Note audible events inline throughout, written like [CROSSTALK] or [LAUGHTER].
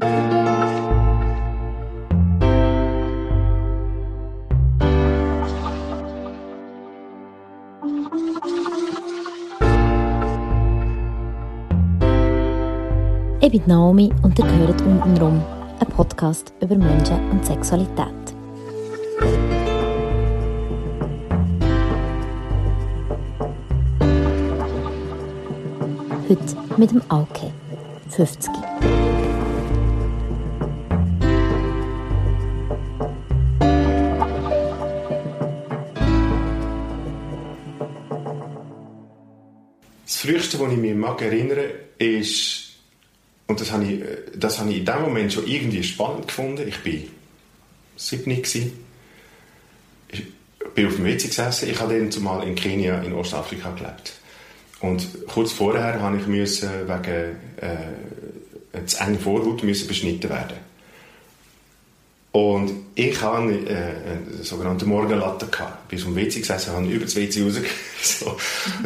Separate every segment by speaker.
Speaker 1: Ich bin Naomi und ihr hört untenrum, ein Podcast über Menschen und Sexualität. Heute mit dem Auke, 50.
Speaker 2: Das Früheste, was ich mich mag erinnere, ist, und das habe, ich, das habe ich in dem Moment schon irgendwie spannend gefunden. Ich war sieben. Ich bin auf dem WC gesessen. Ich habe dann zumal in Kenia in Ostafrika gelebt. Und kurz vorher habe ich müssen wegen äh, zu enge Vorhaut müssen beschnitten werden. Und ich hatte äh, eine sogenannte Morgenlatte. Gehabt. Ich bin auf dem WC gesessen, habe über das WC raus, [LAUGHS] so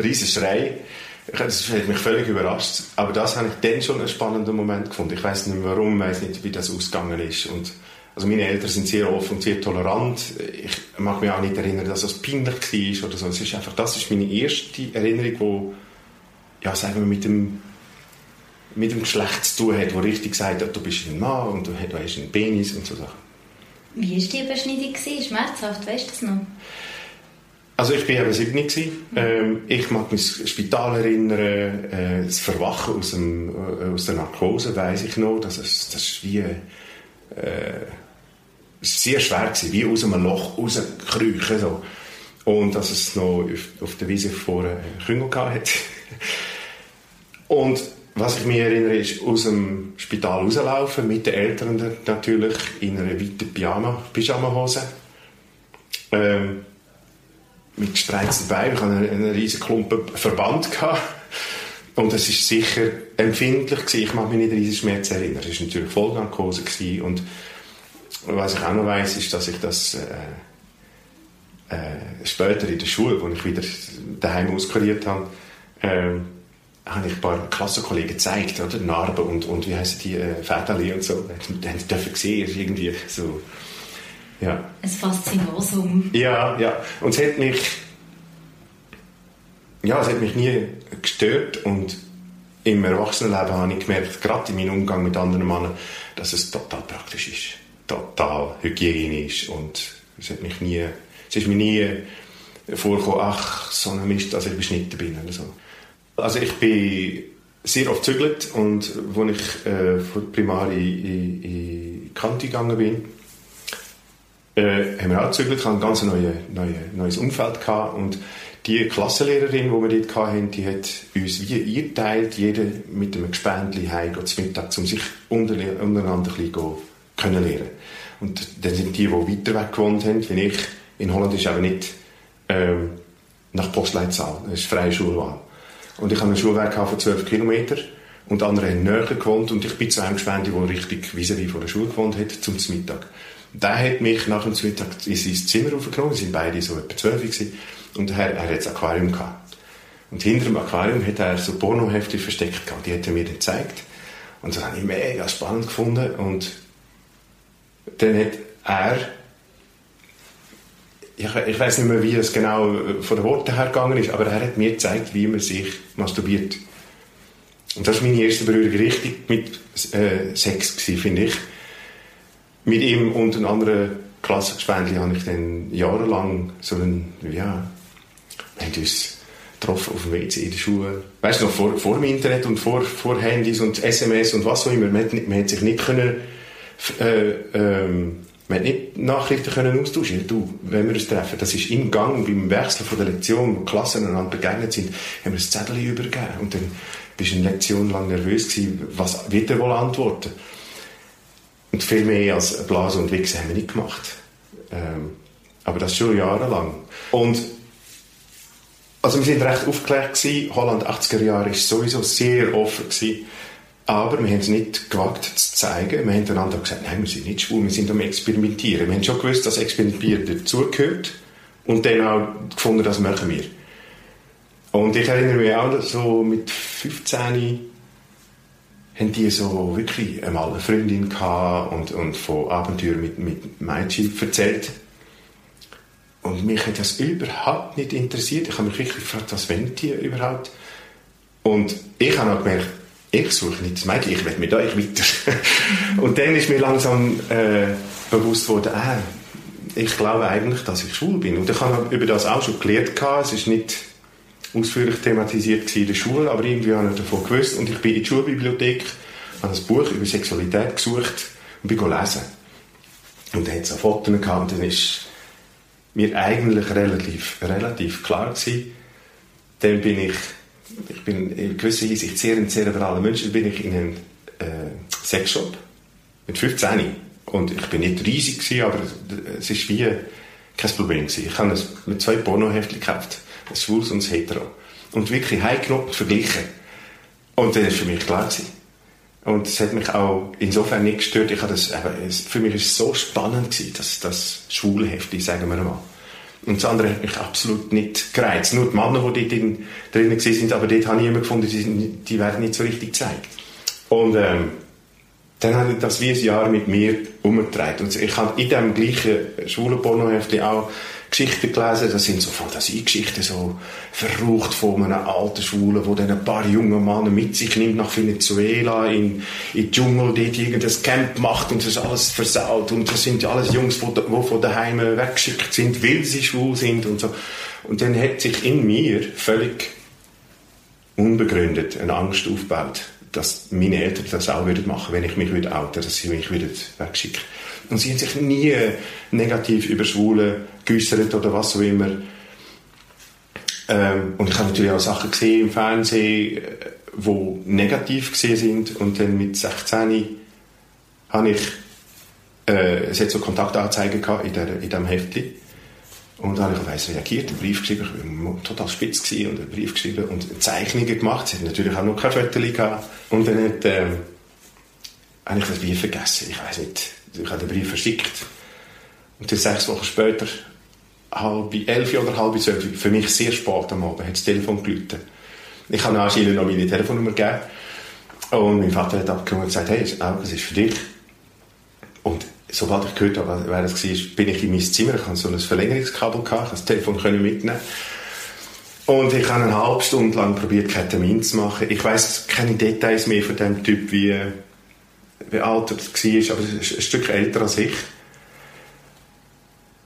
Speaker 2: riesen Schrei. Das hat mich völlig überrascht. Aber das habe ich dann schon einen spannenden Moment gefunden. Ich weiß nicht warum, ich weiß nicht, wie das ausgegangen ist. Und also meine Eltern sind sehr offen und sehr tolerant. Ich mag mich auch nicht erinnern, dass es peinlich war oder so. Es ist einfach, das ist meine erste Erinnerung, wo, ja, sagen wir, mit dem, mit dem Geschlecht zu tun hat, wo richtig sagt, du bist ein Mann und du hast einen Penis und so Sachen.
Speaker 3: Wie war die Überschneidung? Schmerzhaft, weißt du das noch?
Speaker 2: Also ich war eben 7 ähm, Ich mag mich das Spital erinnern, äh, das Verwachen aus, dem, äh, aus der Narkose, weiß ich noch. Das ist, das ist wie... Äh, sehr schwer gewesen, wie aus einem Loch rauskriechen. So. Und dass es noch auf, auf der Wiese vor Küngel hat. [LAUGHS] Und was ich mich erinnere, ist aus dem Spital rauslaufen, mit den Eltern natürlich, in einer weiten Pyjama, Pyjama-Hose. Ähm, mit gespreizten Beinen. Ich hatte einen, einen riesen Klumpen Verband. Und es war sicher empfindlich. Gewesen. Ich mag mich nicht an riesen Schmerz erinnern. Es war natürlich Vollnarkose. Gewesen. Und was ich auch noch weiss, ist, dass ich das äh, äh, später in der Schule, als ich wieder daheim auskuriert habe, äh, habe ich ein paar Klassenkollegen gezeigt, oder? Narben und, und wie heißen die, äh, Fädeli und so. Haben dürfen sehen, irgendwie so ja.
Speaker 3: Ein Faszinosum.
Speaker 2: Ja, ja. Und es hat mich, ja, es hat mich nie gestört und im Erwachsenenleben habe ich gemerkt, gerade in meinem Umgang mit anderen Männern, dass es total praktisch ist, total hygienisch und es hat mich nie, es ist mir nie vorgekommen, ach, so ein Mist, dass ich beschnitten bin oder so. Also ich bin sehr oft gezügelt und als ich äh, von Primar in, in, in Kante gegangen bin, äh, haben wir auch gezügelt, ein ganz neue, neue, neues Umfeld gehabt und die Klassenlehrerin, die wir dort hatten, die hat uns wie ihr teilt, jeder mit einem Gespendli heim zum Mittag, um sich untereinander ein bisschen können lernen. Und dann sind die, die weiter weg gewohnt haben, wie ich, in Holland ist aber nicht ähm, nach Postleitzahl, das ist freie Schulwahl. Und ich habe einen Schulweg von 12 Kilometern und andere haben näher gewohnt und ich bin zu einem Gespendli, der richtig vis-à-vis von der Schule gewohnt hat, zum Mittag. Der hat mich nach dem Mittag in sein Zimmer aufgenommen, wir sind beide so etwa zwölf und er, er hat das Aquarium gehabt. Und hinter dem Aquarium hat er so Pornohefte versteckt gehabt, die hat er mir dann gezeigt. Und das habe ich mega spannend gefunden und dann hat er ich, ich weiß nicht mehr, wie es genau von den Worten her gegangen ist, aber er hat mir gezeigt, wie man sich masturbiert. Und das war meine erste Berührung richtig mit äh, Sex, finde ich mit ihm und einem anderen Klassengespändchen habe ich dann jahrelang so ein, ja, wir haben uns getroffen auf dem WC in der Schule. Weißt du noch, vor, vor dem Internet und vor, vor Handys und SMS und was auch immer. Man, man hat sich nicht können, äh, ähm, man hat nicht Nachrichten können austauschen. Du, wenn wir uns treffen, das ist im Gang, beim Wechsel von der Lektion, wo Klassen einander begegnet sind, haben wir ein Zettel übergeben. Und dann bist du eine Lektion lang nervös gewesen, was wird er wohl antworten? Und viel mehr als Blasen und Wichsen haben wir nicht gemacht. Ähm, aber das schon jahrelang. Und also wir sind recht aufgeklärt gewesen. Holland 80er Jahre ist sowieso sehr offen gewesen. Aber wir haben es nicht gewagt zu zeigen. Wir haben einander gesagt, nein, wir sind nicht schwul, wir sind am Experimentieren. Wir haben schon gewusst, dass Experimentieren dazugehört. Und dann auch gefunden, das machen wir. Und ich erinnere mich auch so mit 15 haben die so wirklich einmal eine Freundin gehabt und, und von Abenteuern mit, mit Mädchen erzählt. Und mich hat das überhaupt nicht interessiert. Ich habe mich wirklich gefragt, was wollen die überhaupt? Und ich habe auch gemerkt, ich suche nicht das Mädchen, ich will mit euch weiter. [LAUGHS] und dann ist mir langsam äh, bewusst worden, äh, ich glaube eigentlich, dass ich schwul bin. Und ich habe über das auch schon gelernt. Es ist nicht ausführlich thematisiert in der Schule, aber irgendwie habe ich davon gewusst. Und ich bin in die Schulbibliothek, habe ein Buch über Sexualität gesucht und bin lesen. Und dann hat es Fotos gehabt und dann ist mir eigentlich relativ, relativ klar gewesen. Dann bin ich, ich bin in gewisser Hinsicht sehr ein zerebraler Mensch, bin ich in einem äh, Sexshop mit 15 und ich bin nicht riesig gewesen, aber es ist wie kein Problem gewesen. Ich habe mit zwei Pornoheftchen gekauft das Schwules und das Hetero. Und wirklich heimgenommen verglichen. Und das war für mich klar. Gewesen. Und es hat mich auch insofern nicht gestört. Ich das, eben, für mich war es so spannend, gewesen, dass das schwule Hefti, sagen wir mal. Und das andere hat mich absolut nicht gereizt. Nur die Männer, die dort drin, drin sind, aber dort habe ich immer gefunden, die, die werden nicht so richtig gezeigt. Und ähm, dann hat das wie ein Jahr mit mir umgetragen. Und ich habe in diesem gleichen schwulen Pornohefti auch Geschichten gelesen, das sind so Fantasiegeschichten, so verrucht von einem alten Schwulen, wo dann ein paar junge Männer mit sich nimmt nach Venezuela, in, in den Dschungel, dort irgendein Camp macht und das alles versaut. Und das sind alles Jungs, die von daheim weggeschickt sind, weil sie schwul sind und so. Und dann hat sich in mir völlig unbegründet eine Angst aufgebaut, dass meine Eltern das auch würden machen, wenn ich mich würde dass sie mich würden. Und sie haben sich nie negativ über Schwule geäußert oder was auch immer. Ähm, und ich habe natürlich auch Sachen gesehen im Fernsehen, die negativ gesehen sind. Und dann mit 16 habe ich, äh, es hat so Kontaktanzeigen gehabt in, der, in diesem Heftchen. Und dann habe ich auf eins reagiert, einen Brief geschrieben, ich war total spitz und einen Brief geschrieben und Zeichnungen gemacht. Sie hat natürlich auch noch keine Fotos gehabt. Und dann hat, äh, habe ich das wie vergessen. Ich weiß nicht, ich habe den Brief verschickt. Und dann sechs Wochen später, halb elf oder halb zwölf, für mich sehr spät am Abend, hat das Telefon geläutet. Ich habe anscheinend noch meine Telefonnummer gegeben. Und mein Vater hat abgenommen und gesagt, hey, das ist für dich. Und sobald ich gehört habe, wer das war, bin ich in mein Zimmer. Ich hatte so ein Verlängerungskabel, gehabt, das Telefon mitnehmen und ich habe eine halbe Stunde lang probiert, keinen Termin zu machen. Ich weiß keine Details mehr von dem Typ, wie alt er war, aber er ein Stück älter als ich.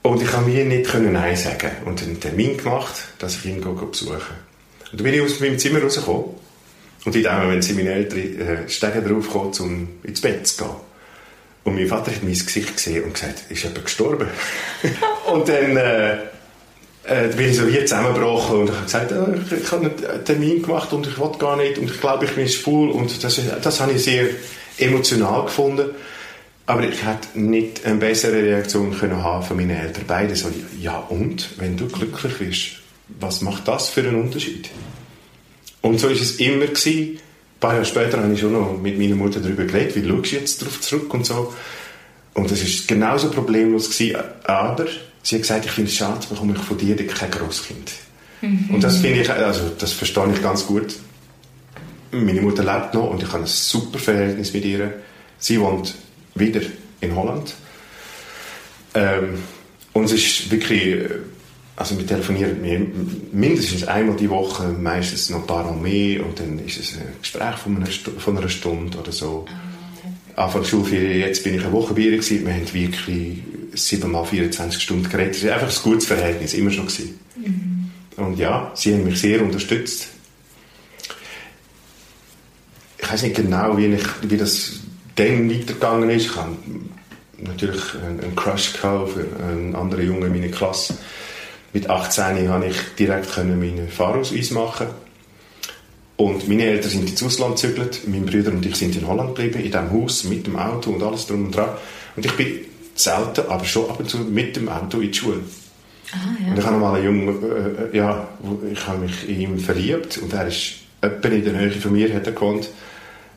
Speaker 2: Und ich konnte mir nicht Nein sagen und einen Termin gemacht, dass ich ihn besuchen Und dann bin ich aus meinem Zimmer rausgekommen und in dem Moment sind meine Eltern äh, Stege draufgekommen, um ins Bett zu gehen. Und mein Vater hat mein Gesicht gesehen und gesagt, ist jemand gestorben? [LAUGHS] und dann äh, äh, bin ich so wie zusammengebrochen und ich habe gesagt, äh, ich, ich habe einen Termin gemacht und ich will gar nicht und ich glaube, ich bin schwul und das, das habe ich sehr emotional gefunden. Aber ich hätte nicht eine bessere Reaktion können haben von meinen Eltern. Beide so, ja und, wenn du glücklich bist, was macht das für einen Unterschied? Und so ist es immer gewesen. Ein paar Jahre später habe ich schon noch mit meiner Mutter darüber geredet, wie schaust du jetzt darauf zurück und so. Und das ist genauso problemlos gewesen, aber sie hat gesagt, ich finde es schade, bekomme ich von dir kein Großkind. Mhm. Und das finde ich, also das verstehe ich ganz gut. Meine Mutter lebt noch und ich habe ein super Verhältnis mit ihr. Sie wohnt wieder in Holland. Ähm, und es ist wirklich, also wir telefonieren mindestens einmal die Woche, meistens noch ein paar Mal mehr und dann ist es ein Gespräch von einer, Stunde, von einer Stunde oder so. Oh, Anfang Schulferien, jetzt bin ich eine Woche bei ihr gewesen, wir haben wirklich siebenmal 24 Stunden geredet. Es war einfach ein gutes Verhältnis, immer schon gewesen. Mhm. Und ja, sie haben mich sehr unterstützt ich weiß nicht genau, wie, ich, wie das dann weitergegangen ist. Ich hatte natürlich einen Crush für einen anderen Jungen in meiner Klasse. Mit 18 konnte ich direkt meinen Fahrausweis machen. Und meine Eltern sind ins Ausland gezügelt. Mein Bruder und ich sind in Holland geblieben, in diesem Haus, mit dem Auto und alles drum und dran. Und ich bin selten, aber schon ab und zu mit dem Auto in die Schule. Ah, ja. Und ich habe mal einen Jungen, äh, ja, ich habe mich in ihn verliebt und er ist etwa in der Nähe von mir hat er gewohnt.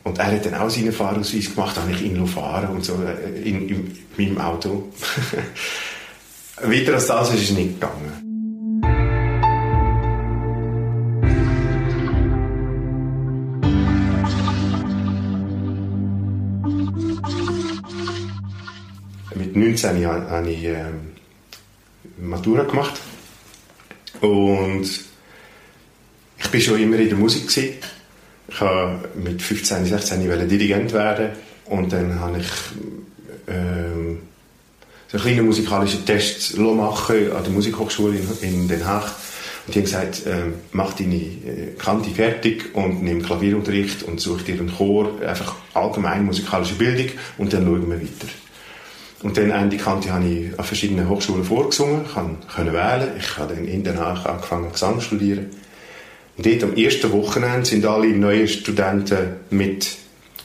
Speaker 2: Und er hat dann auch seinen Fahrausweis gemacht, habe ich ihn fahren und so äh, in, in, in meinem Auto. [LAUGHS] Weiter als das ist es nicht gegangen. Mit 19 habe ich ähm, Matura gemacht und ich bin schon immer in der Musik gewesen. Ich habe mit 15, 16 wollte Dirigent werden und dann habe ich so einen kleinen musikalischen Test machen an der Musikhochschule in, Den Haag. Und die haben gesagt, äh, mach deine äh, Kante fertig und nimm Klavierunterricht und such dir einen Chor, einfach allgemein musikalische Bildung und dann schauen wir weiter. Und dann Ende Kante habe ich an verschiedenen Hochschulen vorgesungen, ich konnte wählen. Ich habe dann in Den Haag angefangen Gesang zu studieren. Und dort am ersten Wochenende sind alle neuen Studenten mit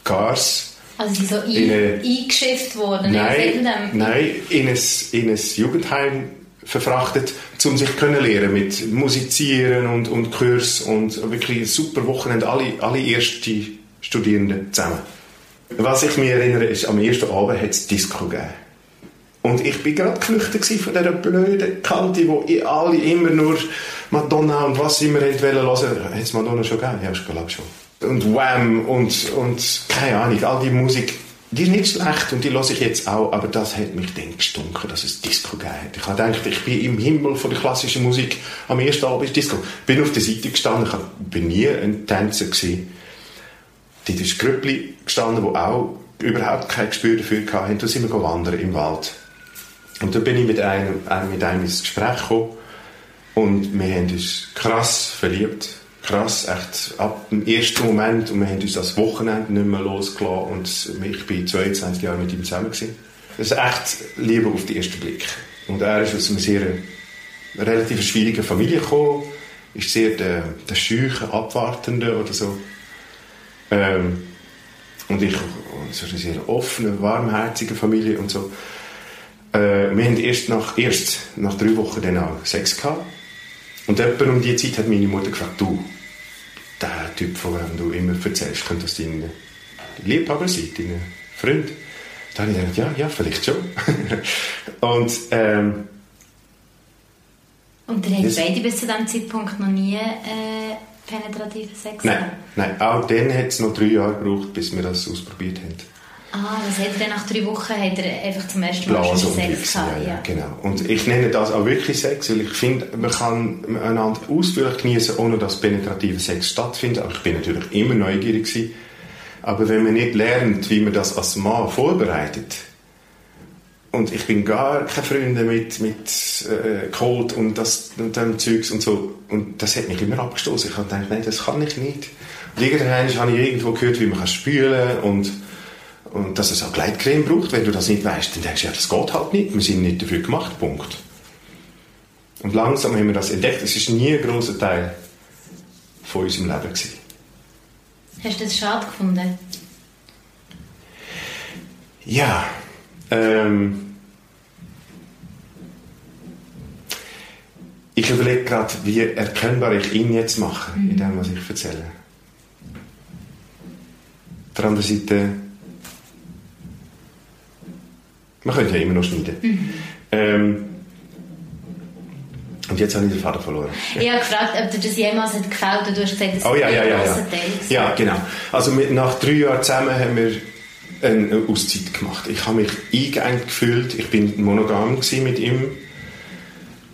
Speaker 2: Cars
Speaker 3: also sie so ein, eine, eingeschifft worden?
Speaker 2: Nein, nein in, ein, in ein Jugendheim verfrachtet, um sich können lernen mit Musizieren und, und Kurs und wirklich ein super Wochenende, alle, alle erste Studierenden zusammen. Was ich mich erinnere, ist, am ersten Abend hat es Disco gegeben. Und ich bin gerade geflüchtet von dieser blöden Kante, wo alle immer nur Madonna und was immer hören wollen. Hat es Madonna schon gegeben? Ja, ich glaube schon. Und Wham und, und keine Ahnung, all die Musik die ist nicht schlecht und die lasse ich jetzt auch, aber das hat mich dann gestunken, dass es Disco gegeben hat. Ich habe gedacht, ich bin im Himmel von der klassischen Musik, am ersten Abend ist Disco. Bin auf der Seite gestanden, ich war nie ein Tänzer. Gewesen. Dort ist Grüppli gestanden, die auch überhaupt kein Gespür dafür hatten. Da sind wir wandern im Wald. Und da bin ich mit einem, mit einem ins Gespräch gekommen und wir haben uns krass verliebt krass, echt ab dem ersten Moment und wir haben uns das Wochenende nicht mehr losgelassen und ich bin 22 Jahre mit ihm zusammen gewesen. Das ist echt Liebe auf den ersten Blick. Und er ist aus einer sehr relativ schwierigen Familie gekommen, ist sehr der, der scheuche, abwartende oder so. Ähm, und ich, so eine sehr offene, warmherzige Familie und so. Äh, wir haben erst nach, erst nach drei Wochen dann auch Sex gehabt. Und etwa um die Zeit hat meine Mutter gefragt, du, der Typ, von dem du immer erzählst, könnte das dein Liebhaber sein, dein Freund? Da habe ich gedacht, ja, ja, vielleicht schon. [LAUGHS] und, ähm,
Speaker 3: und ihr habt beide bis zu diesem Zeitpunkt noch nie äh, penetrativen Sex
Speaker 2: Nein, nein, auch dann hat es noch drei Jahre gebraucht, bis wir das ausprobiert haben.
Speaker 3: Ah, das hat er nach drei Wochen hat er einfach zum ersten Mal schon Sex
Speaker 2: gehabt. Ja, ja, genau. Und ich nenne das auch wirklich Sex, weil ich finde, man kann einander ausführlich genießen, ohne dass penetrative Sex stattfindet. Aber ich bin natürlich immer neugierig gewesen. Aber wenn man nicht lernt, wie man das als Mann vorbereitet, und ich bin gar keine Freunde mit, mit äh, Cold und, das, und dem Zeugs und so. Und das hat mich immer abgestoßen. Ich habe gedacht, nein, das kann ich nicht. Und irgendwann habe ich irgendwo gehört, wie man kann spülen und und dass es auch Gleitcreme braucht. Wenn du das nicht weißt, dann denkst du, ja, das geht halt nicht. Wir sind nicht dafür gemacht. Punkt. Und langsam haben wir das entdeckt. Es ist nie ein großer Teil von unserem Leben gewesen.
Speaker 3: Hast du das schade gefunden?
Speaker 2: Ja. Ähm, ich überlege gerade, wie erkennbar ich ihn jetzt mache, mhm. in dem, was ich erzähle. Auf der anderen Seite man könnte ja immer noch schneiden. Mhm. Ähm, und jetzt habe ich den Vater verloren.
Speaker 3: Ich habe gefragt, ob dir das jemals hat gefällt und du hast gesagt, das
Speaker 2: oh, ja, ja, ja, ja. Ja, genau. Also mit, nach drei Jahren zusammen haben wir eine Auszeit gemacht. Ich habe mich eingeengt gefühlt. Ich bin monogam mit ihm.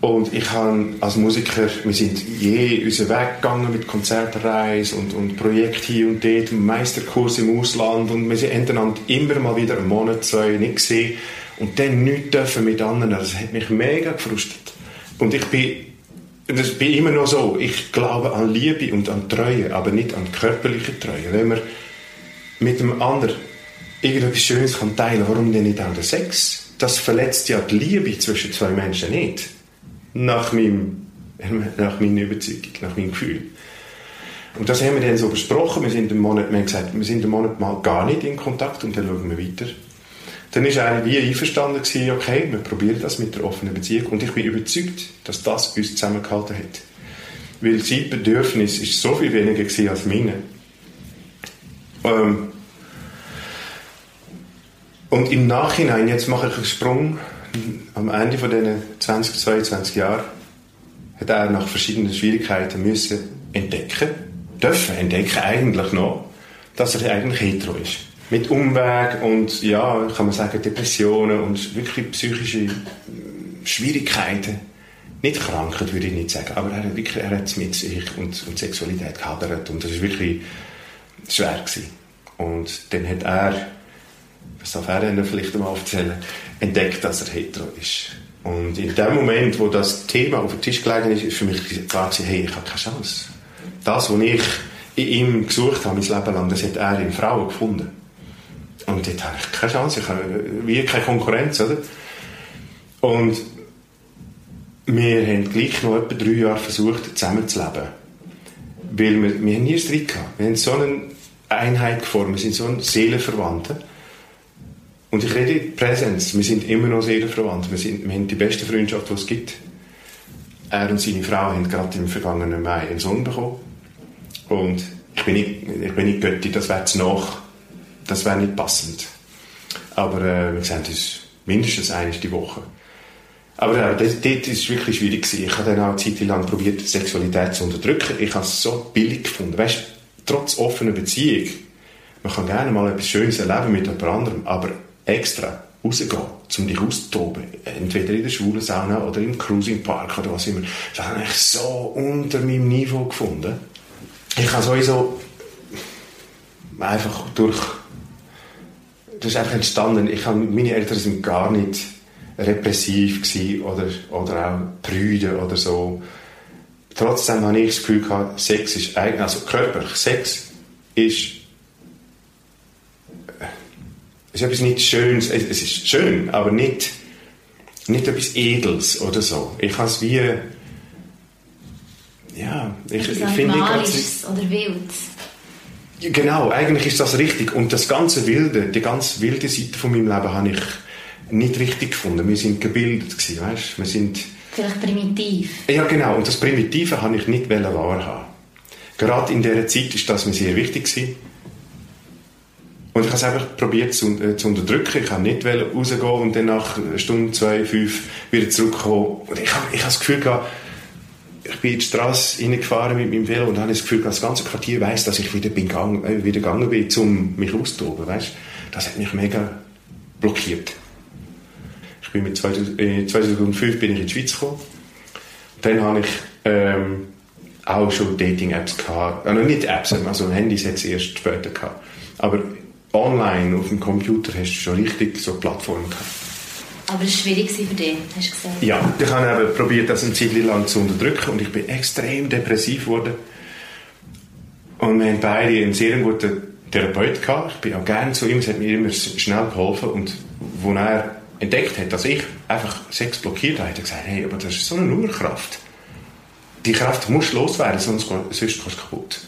Speaker 2: Und ich habe als Musiker, wir sind je unseren Weg gegangen mit Konzertreisen und, und Projekten hier und dort, Meisterkurs im Ausland und wir sind einander immer mal wieder einen Monat, zwei nicht gesehen und dann nichts dürfen mit anderen. Das hat mich mega gefrustet. Und ich bin, das bin immer noch so, ich glaube an Liebe und an Treue, aber nicht an körperliche Treue. Wenn man mit dem anderen irgendetwas Schönes kann teilen warum denn nicht auch der Sex? Das verletzt ja die Liebe zwischen zwei Menschen nicht. Nach, meinem, [LAUGHS] nach meiner Überzeugung, nach meinem Gefühl. Und das haben wir dann so besprochen. Wir sind einen Monat, wir haben gesagt, wir sind einen Monat mal gar nicht in Kontakt und dann schauen wir weiter dann ist er wie einverstanden gewesen, okay, wir probieren das mit der offenen Beziehung und ich bin überzeugt, dass das uns zusammengehalten hat. Weil sein Bedürfnis ist so viel weniger gewesen als meine. Ähm und im Nachhinein, jetzt mache ich einen Sprung, am Ende von diesen 20, 22 Jahren, hat er nach verschiedenen Schwierigkeiten müssen entdecken, dürfen entdecken eigentlich noch, dass er eigentlich hetero ist. Mit Umweg und ja, kann man sagen, Depressionen und wirklich psychische Schwierigkeiten. Nicht Krankheit, würde ich nicht sagen, aber er hat wirklich, er hat mit sich und, und Sexualität gehadert und das war wirklich schwer gewesen. Und dann hat er, was darf er Ihnen vielleicht einmal erzählen, entdeckt, dass er hetero ist. Und in dem Moment, wo das Thema auf den Tisch gelegen ist, ist für mich klar hey, ich habe keine Chance. Das, was ich in ihm gesucht habe, mein Leben lang, das hat er in Frauen gefunden. Und dort habe ich keine Chance, ich habe wie keine Konkurrenz, oder? Und wir haben gleich noch etwa drei Jahre versucht, zusammenzuleben. Weil wir, wir haben nie Streit gehabt. Wir haben so eine Einheit geformt, wir sind so Seelenverwandte. Und ich rede Präsenz, wir sind immer noch Seelenverwandt. Wir, sind, wir haben die beste Freundschaft, die es gibt. Er und seine Frau haben gerade im vergangenen Mai einen Sohn bekommen. Und ich bin nicht, ich bin nicht Götti, das wäre zu nach, das wäre nicht passend. Aber äh, wir sehen uns mindestens einmal die Woche. Aber ja, das, dort war wirklich schwierig. Gewesen. Ich habe dann auch eine Zeit lang probiert, Sexualität zu unterdrücken. Ich habe es so billig gefunden. Weißt, trotz offener Beziehung, man kann gerne mal etwas Schönes erleben mit jemand anderem, aber extra rausgehen, um dich auszutoben, entweder in der schwulen Sauna oder im Cruising Park oder was immer, das habe ich so unter meinem Niveau gefunden. Ich habe sowieso einfach durch das ist einfach entstanden. Ich habe, meine Eltern sind gar nicht repressiv gewesen oder, oder auch prüde oder so. Trotzdem habe ich das Gefühl gehabt, Sex ist eigentlich, also körperlich, Sex ist, äh, ist etwas nicht Schönes, es ist schön, aber nicht, nicht etwas Edels oder so. Ich habe es wie, ja, ich,
Speaker 3: Etwas
Speaker 2: ich finde...
Speaker 3: Animalisches oder wild.
Speaker 2: Genau, eigentlich ist das richtig. Und das ganze Wilde, die ganz wilde Seite von meinem Leben habe ich nicht richtig gefunden. Wir sind gebildet gewesen, weißt? Wir sind...
Speaker 3: Vielleicht primitiv.
Speaker 2: Ja, genau. Und das Primitive habe ich nicht wahrhaben. Gerade in dieser Zeit ist das mir sehr wichtig gewesen. Und ich habe es einfach probiert zu, äh, zu unterdrücken. Ich habe nicht rausgehen und dann nach einer Stunde, zwei, fünf wieder zurückkommen. Und ich habe, ich habe das Gefühl gehabt, ich bin in die Straße reingefahren mit meinem Velo und habe das Gefühl, das ganze Quartier weiß, dass ich wieder, bin gang, äh, wieder gegangen bin, um mich auszutoben. Weißt? Das hat mich mega blockiert. Ich bin mit 2000, äh, 2005 bin ich in die Schweiz gekommen. Dann habe ich ähm, auch schon Dating-Apps gehabt. Also nicht Apps, also Handys hat es erst später gehabt. Aber online auf dem Computer hast du schon richtig so Plattformen gehabt.
Speaker 3: Aber es war schwierig für dich, hast du gesagt.
Speaker 2: Ja, ich habe eben probiert, das eine Zeit lang zu unterdrücken und ich bin extrem depressiv geworden. Und wir haben beide einen sehr guten Therapeut gehabt. Ich bin auch gerne zu ihm, es hat mir immer schnell geholfen. Und wo er entdeckt hat, dass ich einfach Sex blockiert habe, hat er gesagt, hey, aber das ist so eine Urkraft. Die Kraft muss loswerden, sonst, sonst gehst du kaputt.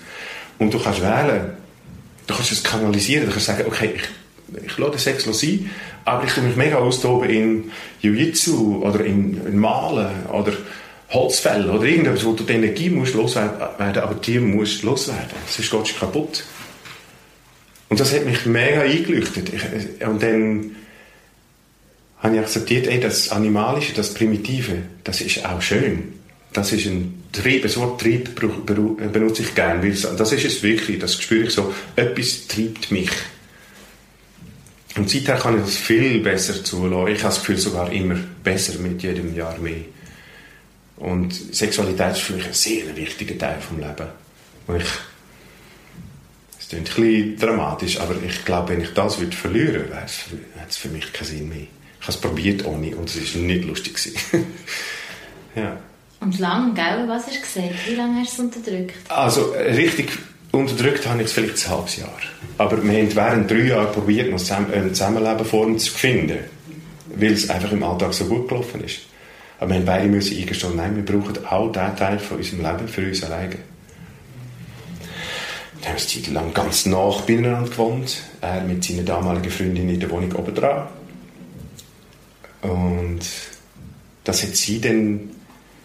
Speaker 2: Und du kannst wählen, du kannst es kanalisieren, du kannst sagen, okay, ich, ich lasse den Sex sein, aber ich tue mich mega austoben in Jiu-Jitsu oder in, in Malen oder Holzfälle oder irgendetwas, wo du die Energie musst loswerden, aber die musst loswerden, sonst gehst du kaputt. Und das hat mich mega eingeleuchtet. Ich, und dann habe ich akzeptiert, ey, das Animalische, das Primitive, das ist auch schön. Das ist ein Trieb, das Wort Trieb benutze ich gerne, weil das ist es wirklich, das spüre ich so, etwas treibt mich. Und seither kann ich das viel besser zulassen. Ich habe das Gefühl, sogar immer besser mit jedem Jahr mehr. Und Sexualität ist für mich ein sehr wichtiger Teil des Lebens. Und ich, es klingt ein bisschen dramatisch, aber ich glaube, wenn ich das würde verlieren würde, hat es für mich keinen Sinn mehr. Ich habe es probiert ohne und es war nicht lustig. [LAUGHS] ja.
Speaker 3: Und lang, gell? Was hast du gesagt? Wie lange hast du es unterdrückt?
Speaker 2: Also, richtig unterdrückt habe ich es vielleicht ein halbes Jahr. Aber wir haben während drei Jahren probiert, noch eine Zusammenlebenform zu finden, weil es einfach im Alltag so gut gelaufen ist. Aber wir haben beide müssen eingestehen, nein, wir brauchen auch diesen Teil von unserem Leben für uns alleine. Wir haben eine Zeit lang ganz nach beieinander gewohnt. Er mit seiner damaligen Freundin in der Wohnung oben dran. Und das hat sie dann...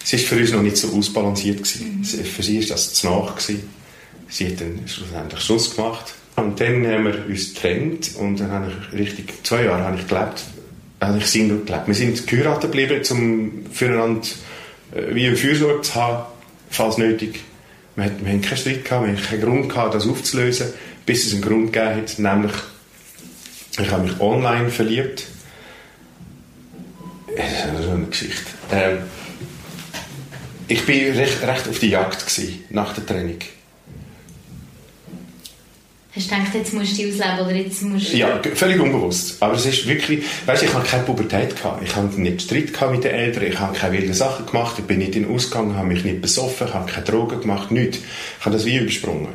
Speaker 2: Es war für uns noch nicht so ausbalanciert. Gewesen. Mhm. Für sie war das zu nach. Gewesen. Sie hat dann schlussendlich Schluss gemacht. Und dann haben wir uns getrennt und dann habe ich richtig, zwei Jahre habe ich gelebt, habe ich Single gelebt. Wir sind geheiratet geblieben, um füreinander äh, wie eine Fürsorge zu haben, falls nötig. Wir, hatten, keinen Streit, gehabt, wir hatten keinen Grund, gehabt, das aufzulösen, bis es einen Grund gegeben hat, nämlich Ich habe mich online verliebt. Das ist eine Geschichte. Ähm, ich war recht, recht auf die Jagd nach der Training.
Speaker 3: Hast du gedacht, jetzt musst du ausleben oder jetzt musst du...
Speaker 2: Ja, völlig unbewusst. Aber es ist wirklich, weißt, ich hatte keine Pubertät gehabt. Ich hatte nicht Streit mit den Eltern. Ich habe keine wilden Sachen gemacht. Ich bin nicht in den Ausgang, habe mich nicht besoffen, ich habe keine Drogen gemacht, nichts. Ich habe das wie übersprungen.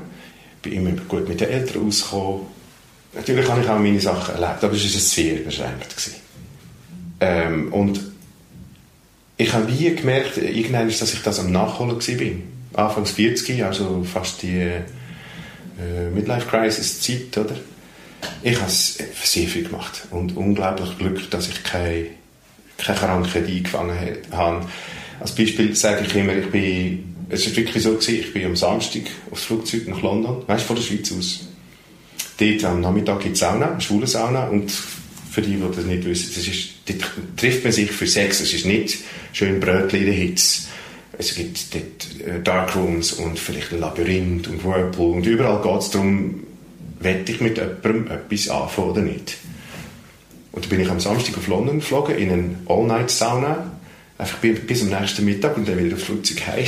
Speaker 2: Ich bin immer gut mit den Eltern ausgekommen. Natürlich habe ich auch meine Sachen erlebt, aber es war sehr beschränkt. Ähm, und ich habe wie gemerkt, irgendwann, dass ich das am Nachholen war. Anfangs 40, also fast die äh, Midlife Crisis Zeit, oder? Ich habe sehr viel gemacht und unglaublich Glück, dass ich keine, keine Krankheit eingefangen habe. Als Beispiel sage ich immer, ich bin, es ist wirklich so gewesen, ich bin am Samstag aufs Flugzeug nach London, weißt du, von der Schweiz aus. Dort am Nachmittag gibt es Sauna, eine schwule Sauna und für die, die das nicht wissen, das ist, dort trifft man sich für Sex. Es ist nicht schön Brötchen in der Hitze. Es gibt dort äh, Darkrooms und vielleicht ein Labyrinth und Whirlpool und überall geht es darum, wette ich mit jemandem etwas anfangen oder nicht. Und dann bin ich am Samstag auf London geflogen, in eine All-Night-Sauna, einfach bis am nächsten Mittag und dann wieder aufs Flugzeug heim.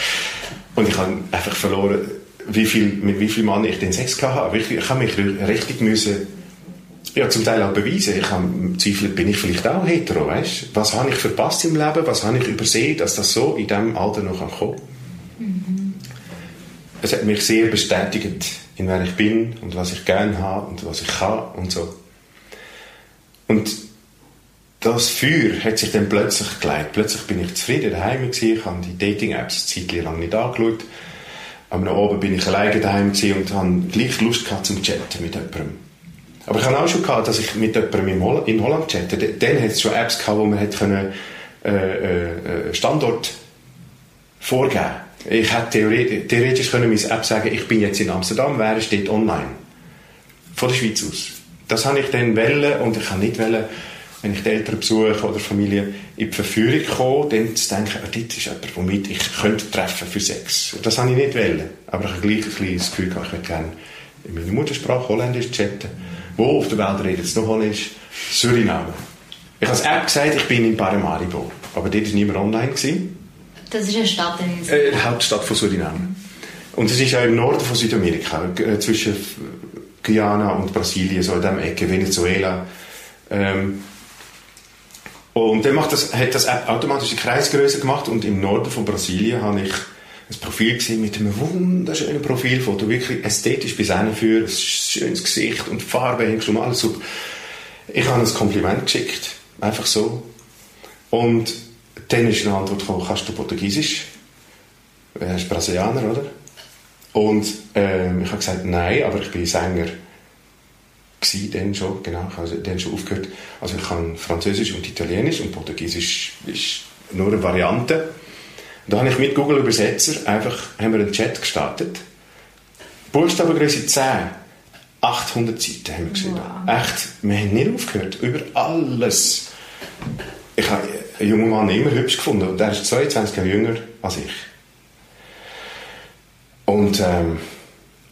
Speaker 2: [LAUGHS] und ich habe einfach verloren, wie viel, mit wie vielen Mann ich den Sex hatte. Ich, ich habe mich richtig müssen ja, zum Teil auch beweisen. Ich habe Zweifel, bin ich vielleicht auch hetero, weißt? Was habe ich verpasst im Leben? Was habe ich übersehen, dass das so in diesem Alter noch kommen kann? Mhm. Es hat mich sehr bestätigt, in wer ich bin und was ich gerne habe und was ich kann und so. Und das Feuer hat sich dann plötzlich gelegt. Plötzlich bin ich zufrieden daheim gewesen. Ich habe die Dating-Apps eine Zeit lang nicht angeschaut. Am Abend bin ich alleine daheim und habe gleich Lust gehabt zum Chatten mit jemandem. Aber ich habe auch schon gehabt, dass ich mit jemandem in Holland chatte. Dann hat es schon Apps gehabt, wo man hat können, äh, äh, Standort vorgeben Ich hätte theoretisch, theoretisch können meine App sagen, ich bin jetzt in Amsterdam, wer steht online? Von der Schweiz aus. Das habe ich dann wählen und ich kann nicht wählen, wenn ich die Eltern besuche oder Familie in die Verführung komme, dann zu denken, oh, das ist jemand, womit ich könnte treffen für Sex. Das habe ich nicht wählen. Aber ich habe gleich ein bisschen das Gefühl, ich würde gerne in meiner Muttersprache Holländisch chatten wo auf der Welt redet es noch Holländisch? Suriname. Ich habe als App gesagt, ich bin in Paramaribo. Aber dort war niemand online. Gewesen.
Speaker 3: Das ist eine Stadt in
Speaker 2: äh, Die Hauptstadt von Suriname. Und es ist ja im Norden von Südamerika, äh, zwischen Guyana und Brasilien, so in dieser Ecke, Venezuela. Ähm, und dann macht das, hat das App automatisch die Kreisgröße gemacht und im Norden von Brasilien habe ich ein Profil gesehen mit einem wunderschönen Profilfoto, wirklich ästhetisch bis für ein schönes Gesicht und Farbe hängst und alles super. Ich habe ein Kompliment geschickt, einfach so. Und dann ist eine Antwort gekommen, kannst du Portugiesisch? Er ist Brasilianer, oder? Und ähm, ich habe gesagt, nein, aber ich bin Sänger gewesen, dann schon, genau, ich habe dann schon aufgehört. Also ich kann Französisch und Italienisch und Portugiesisch ist nur eine Variante. Da habe ich mit Google Übersetzer einfach haben wir einen Chat gestartet. Buchstabengröße 10. 800 Seiten haben wir geschrieben. Wow. Echt, wir haben nicht aufgehört. Über alles. Ich habe einen jungen Mann immer hübsch gefunden und er ist 22 Jahre jünger als ich. Und ähm,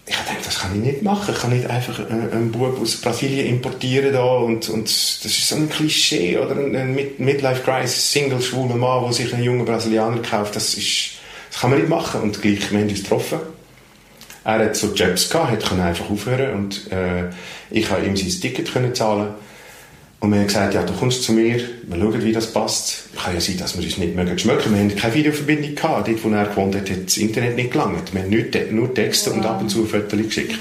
Speaker 2: ich gedacht, das kann ich nicht machen. Ich kann nicht einfach einen Bub aus Brasilien importieren da und, und das ist so ein Klischee oder ein, ein Midlife Crisis Single schwuler Mann, der sich einen jungen Brasilianer kauft. Das ist, das kann man nicht machen. Und gleich, wir haben uns getroffen. Er hat so Jobs gehabt, hat einfach aufhören und äh, ich habe ihm sein Ticket können zahlen und wir haben gesagt, ja, du kommst zu mir, wir schauen, wie das passt. Kann ja sein, dass wir uns nicht mögen schmecken. Wir haben keine Videoverbindung gehabt. Dort, wo er gewohnt hat, hat das Internet nicht gelangt. Wir haben nicht, nur Texte und ab und zu Fotos geschickt.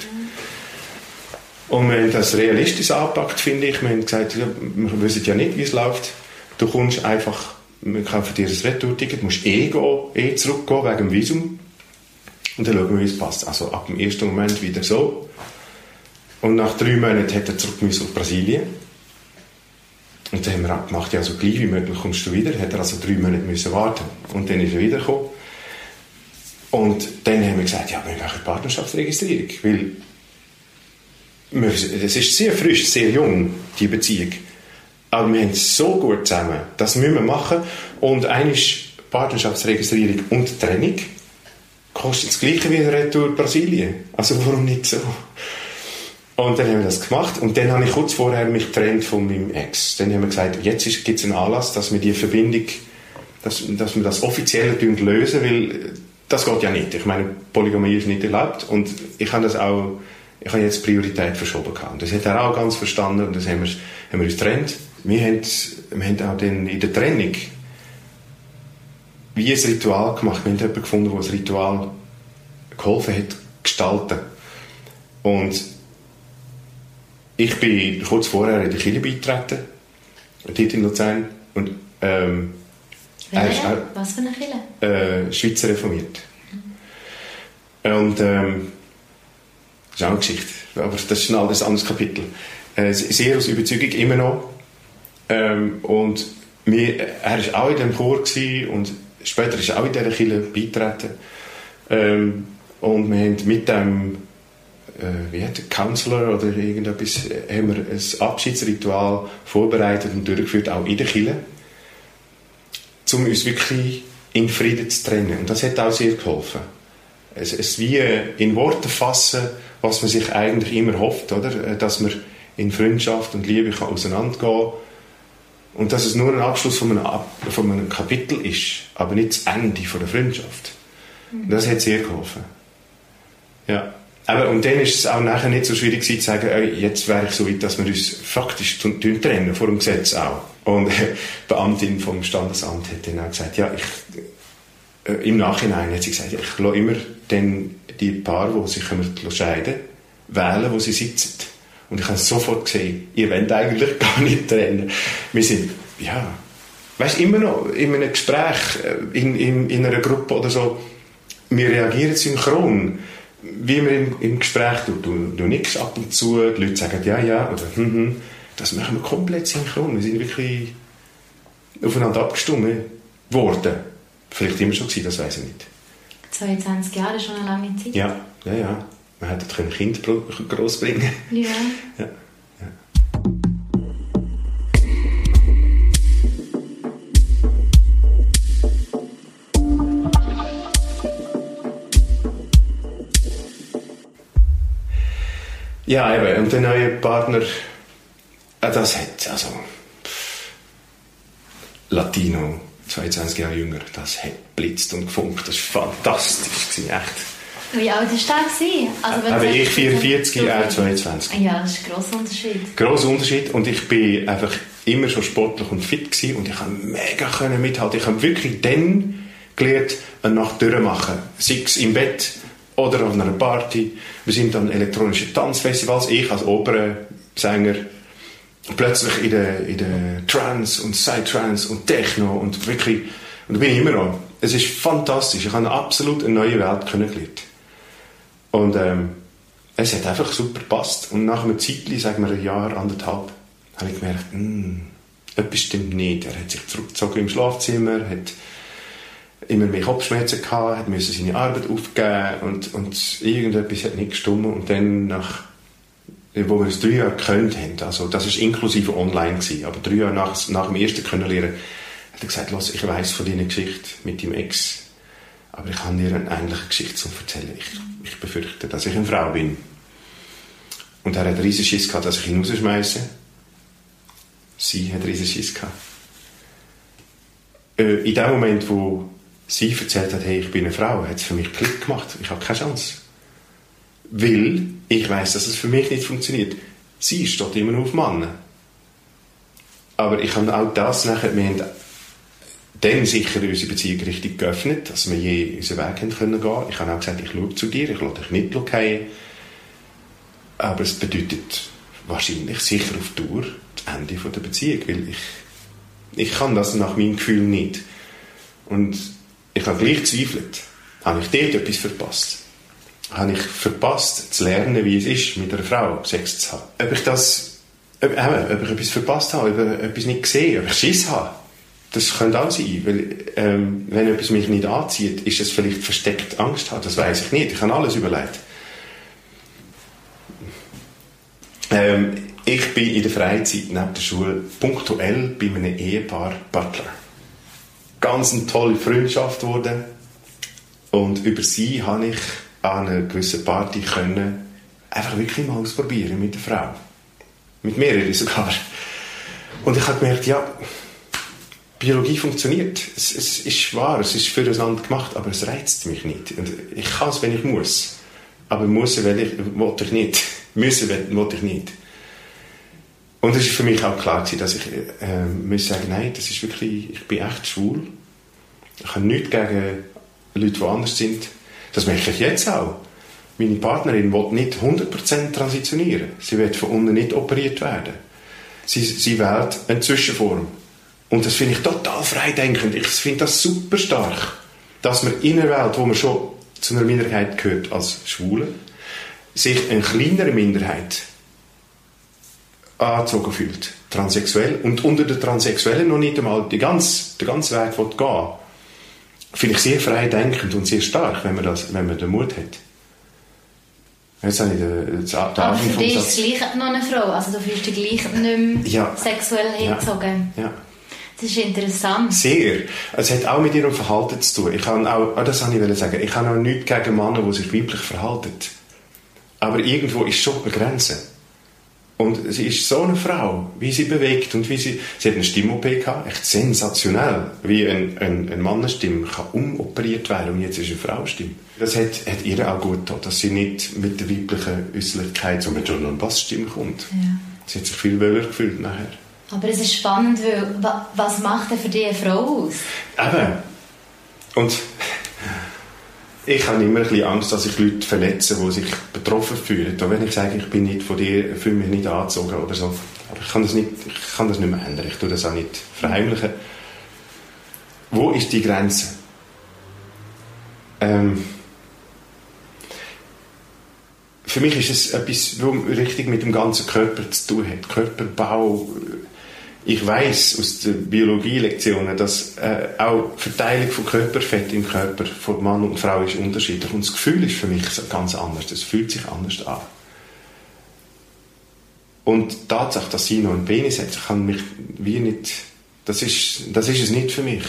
Speaker 2: Und wir haben das realistisch angepackt, finde ich. Wir haben gesagt, ja, wir wissen ja nicht, wie es läuft. Du kommst einfach, wir kaufen dir ein Retour-Ticket, du musst eh, gehen, eh zurückgehen wegen dem Visum. Und dann schauen wir, wie es passt. Also ab dem ersten Moment wieder so. Und nach drei Monaten hat er zurück auf Brasilien und dann haben wir gemacht, ja, so gleich wie möglich kommst du wieder. Hat er also drei Monate müssen warten. Und dann ist er wiedergekommen. Und dann haben wir gesagt, ja, wir machen Partnerschaftsregistrierung. Weil es ist sehr frisch, sehr jung, die Beziehung. Aber wir haben so gut zusammen. Das müssen wir machen. Und eine Partnerschaftsregistrierung und Training kostet das Gleiche wie ein Retour Brasilien. Also warum nicht so? Und dann haben wir das gemacht und dann habe ich kurz vorher mich getrennt von meinem Ex. Dann haben wir gesagt, jetzt gibt es einen Anlass, dass wir die Verbindung, dass, dass wir das offiziell lösen, weil das geht ja nicht. Ich meine, Polygamie ist nicht erlaubt und ich habe das auch, ich habe jetzt Priorität verschoben gehabt. Das hat er auch ganz verstanden und das haben wir, haben wir uns getrennt. Wir haben, wir haben auch dann in der Trennung wie ein Ritual gemacht. Wir haben jemanden gefunden, der das Ritual geholfen hat, gestalten. Und ich bin kurz vorher in die Kirche beigetreten, dort in Luzern. Und, ähm,
Speaker 3: er ist auch, Was für eine Kirche?
Speaker 2: Äh, Schweizer reformiert. Mhm. Und ähm, das ist auch eine Geschichte, aber das ist ein anderes, anderes Kapitel. Äh, sehr aus Überzeugung, immer noch. Ähm, und wir, er war auch in dem Chor und später ist er auch in dieser Kirche beigetreten. Ähm, und wir haben mit dem wie hat Counselor oder irgendetwas, äh, haben wir ein Abschiedsritual vorbereitet und durchgeführt, auch in der Kirche, um uns wirklich in Frieden zu trennen. Und das hat auch sehr geholfen. Es, es wie in Worte fassen, was man sich eigentlich immer hofft, oder? Äh, dass man in Freundschaft und Liebe kann auseinandergehen kann. Und dass es nur ein Abschluss von einem, von einem Kapitel ist, aber nicht das Ende von der Freundschaft. Mhm. Das hat sehr geholfen. Ja. Aber, und dann ist es auch nachher nicht so schwierig zu sagen, jetzt wäre ich so weit, dass wir uns faktisch trennen, vor dem Gesetz auch. Und die Beamtin vom Standesamt hat dann auch gesagt, ja, ich, äh, im Nachhinein hat sie gesagt, ich lasse immer dann die Paar, die sich scheiden wählen, wo sie sitzen. Und ich habe sofort gesehen, ihr wollt eigentlich [LAUGHS] gar nicht trennen. Wir sind, ja, weißt immer noch in einem Gespräch, äh, in, in, in einer Gruppe oder so, wir reagieren synchron wie man im, im Gespräch tut, du, du nickst ab und zu, die Leute sagen ja, ja oder hm, hm. Das machen wir komplett synchron. Wir sind wirklich aufeinander abgestimmt worden. Vielleicht immer schon gewesen, das weiß ich nicht.
Speaker 3: 22 Jahre ist schon eine lange Zeit.
Speaker 2: Ja, ja, ja. Man hätte ein Kind großbringen [LAUGHS]
Speaker 3: Ja. ja.
Speaker 2: Ja, eben. Und der neue Partner, äh, das hat, also, Latino, 22 Jahre jünger, das hat blitzt und gefunkt. Das war fantastisch, gewesen, echt.
Speaker 3: Wie alt war
Speaker 2: der? Also, aber ich 44, er 22.
Speaker 3: Ja, das ist ein grosser Unterschied.
Speaker 2: Grosser Unterschied. Und ich bin einfach immer schon sportlich und fit gewesen und ich konnte mega können mithalten. Ich habe wirklich dann gelernt, eine Nacht durchmachen. Sei es im Bett, oder auf einer Party. Wir sind an elektronischen Tanzfestivals. Ich als Opernsänger plötzlich in der, in der Trance und Psytrance und Techno und wirklich, und da bin ich immer noch. Es ist fantastisch. Ich habe absolut eine neue Welt kennengelernt. Und ähm, es hat einfach super gepasst. Und nach einem Zeitchen, sagen wir ein Jahr, anderthalb, habe ich gemerkt, mh, hm, etwas stimmt nicht. Er hat sich zurückgezogen im Schlafzimmer, hat immer mehr Kopfschmerzen gehabt, hat müssen seine Arbeit aufgeben und, und irgendetwas hat nicht gestimmt und dann nach wo wir es drei Jahre gekannt haben, also das ist inklusive online gewesen, aber drei Jahre nach, nach dem ersten Kennenlernen hat er gesagt, Los, ich weiß von deiner Geschichte mit deinem Ex, aber ich habe dir eine ähnliche Geschichte zu erzählen. Ich, ich befürchte, dass ich eine Frau bin. Und er hat riesen Schiss gehabt, dass ich ihn rausschmeiße. Sie hat riesen Schiss gehabt. Äh, in dem Moment, wo sie erzählt hat, hey, ich bin eine Frau, hat es für mich Klick gemacht. Ich habe keine Chance. Weil ich weiß, dass es für mich nicht funktioniert. Sie steht immer nur auf Mann. Aber ich habe auch das nachher, wir haben dann sicher unsere Beziehung richtig geöffnet, dass wir je unseren Weg haben können gehen. Ich habe auch gesagt, ich schaue zu dir, ich lasse dich nicht fallen. Aber es bedeutet wahrscheinlich sicher auf Dauer das Ende der Beziehung, weil ich, ich kann das nach meinem Gefühl nicht. Und ich habe gleich gezweifelt. Habe ich dort etwas verpasst? Habe ich verpasst, zu lernen, wie es ist, mit einer Frau Sex zu haben? Ob ich das, ob, äh, ob ich etwas verpasst habe, ob ich etwas nicht gesehen, ob ich Schiss habe? Das könnte auch sein, weil ähm, wenn etwas mich nicht anzieht, ist es vielleicht versteckt Angst haben. Das weiß ich nicht. Ich habe alles überlegt. Ähm, ich bin in der Freizeit neben der Schule punktuell bei einem Ehepaar Butler ganz eine tolle Freundschaft geworden. Und über sie habe ich an einer gewissen Party können einfach wirklich mal ausprobieren mit der Frau. Mit mehreren sogar. Und ich habe gemerkt, ja, Biologie funktioniert. Es, es, ist wahr, es ist für das Land gemacht, aber es reizt mich nicht. Und ich kann es, wenn ich muss. Aber muss, will ich, will ich nicht. Müssen will ich nicht. Und es war für mich auch klar, dass ich äh, muss sagen, nein, das ist wirklich, ich bin echt schwul. Ich habe nichts gegen Leute, die anders sind. Das merke ich jetzt auch. Meine Partnerin will nicht 100% transitionieren. Sie wird von unten nicht operiert werden. Sie, sie wählt eine Zwischenform. Und das finde ich total freidenkend. Ich finde das super stark, dass man in einer Welt, wo man schon zu einer Minderheit gehört als Schwule, sich eine kleinere Minderheit angezogen fühlt, transsexuell, und unter den Transsexuellen noch nicht einmal die ganze, den ganzen Weg gehen finde ich sehr freidenkend und sehr stark, wenn man, das, wenn man den Mut hat.
Speaker 3: Jetzt habe ich den, den, den Aber für dich ist es gleich noch eine Frau, also du fühlst dich gleich nicht mehr ja. sexuell hingezogen.
Speaker 2: Ja. ja.
Speaker 3: Das ist interessant.
Speaker 2: Sehr. Es hat auch mit ihrem Verhalten zu tun. Ich kann auch, oh, das wollte ich sagen, ich habe auch nichts gegen Männer, die sich weiblich verhalten. Aber irgendwo ist schon eine Grenze. Und sie ist so eine Frau, wie sie bewegt und wie sie... Sie hat eine Stimm-OP gehabt, echt sensationell, wie ein, ein, ein Mannenstimme kann umoperiert werden und jetzt ist eine Frauenstimme. Das hat, hat ihr auch gut getan, dass sie nicht mit der weiblichen Äußerlichkeit, so mit eine Bassstimme kommt. Ja. Sie hat sich viel wohler gefühlt nachher.
Speaker 3: Aber es ist spannend, weil was macht denn für dich eine Frau aus?
Speaker 2: Eben. Und ich habe immer ein bisschen Angst, dass ich Leute verletze, die sich betroffen fühlen. Und wenn ich sage, ich bin nicht von dir, fühle mich nicht angezogen oder so. Aber ich kann das nicht, ich kann das nicht mehr ändern. Ich tue das auch nicht verheimlichen. Wo ist die Grenze? Ähm, für mich ist es etwas, was richtig mit dem ganzen Körper zu tun hat. Körperbau, ich weiß aus den Biologielektionen, dass äh, auch Verteilung von Körperfett im Körper von Mann und Frau ist unterschiedlich und das Gefühl ist für mich ganz anders. Es fühlt sich anders an. Und die Tatsache, dass sie noch einen Penis hat, kann mich wie nicht, das ist, das ist es nicht für mich.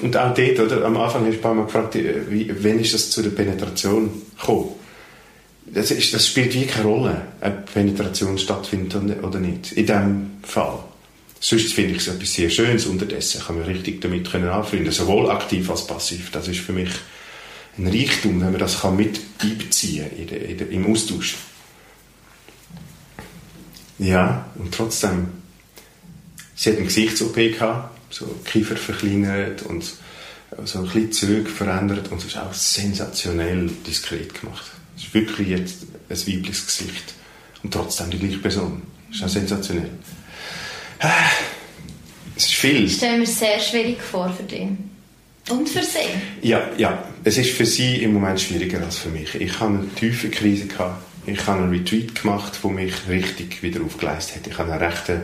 Speaker 2: Und auch dort, oder, am Anfang hast du ein paar Mal gefragt, äh, wie, wann ist das zu der Penetration gekommen? Das, ist, das spielt wie keine Rolle, ob Penetration stattfindet oder nicht. In diesem Fall. Sonst finde ich es etwas sehr Schönes unterdessen. Kann mich richtig damit können anfreunden, sowohl aktiv als passiv. Das ist für mich ein Reichtum, wenn man das kann mit einbeziehen in der, in der, im Austausch. Ja, und trotzdem, sie hat ein Gesichts-OP gehabt, so Kiefer verkleinert und so ein bisschen Züge verändert und es ist auch sensationell diskret gemacht. Es ist wirklich jetzt ein weibliches Gesicht. Und trotzdem die gleiche Person. Das ist auch sensationell. Es ist viel.
Speaker 3: Ich stelle mir sehr schwierig vor für dich. Und für sie?
Speaker 2: Ja, ja. Es ist für sie im Moment schwieriger als für mich. Ich hatte eine tiefe Krise. Gehabt. Ich habe einen Retreat gemacht, der mich richtig wieder aufgeleistet hat. Ich habe einen rechten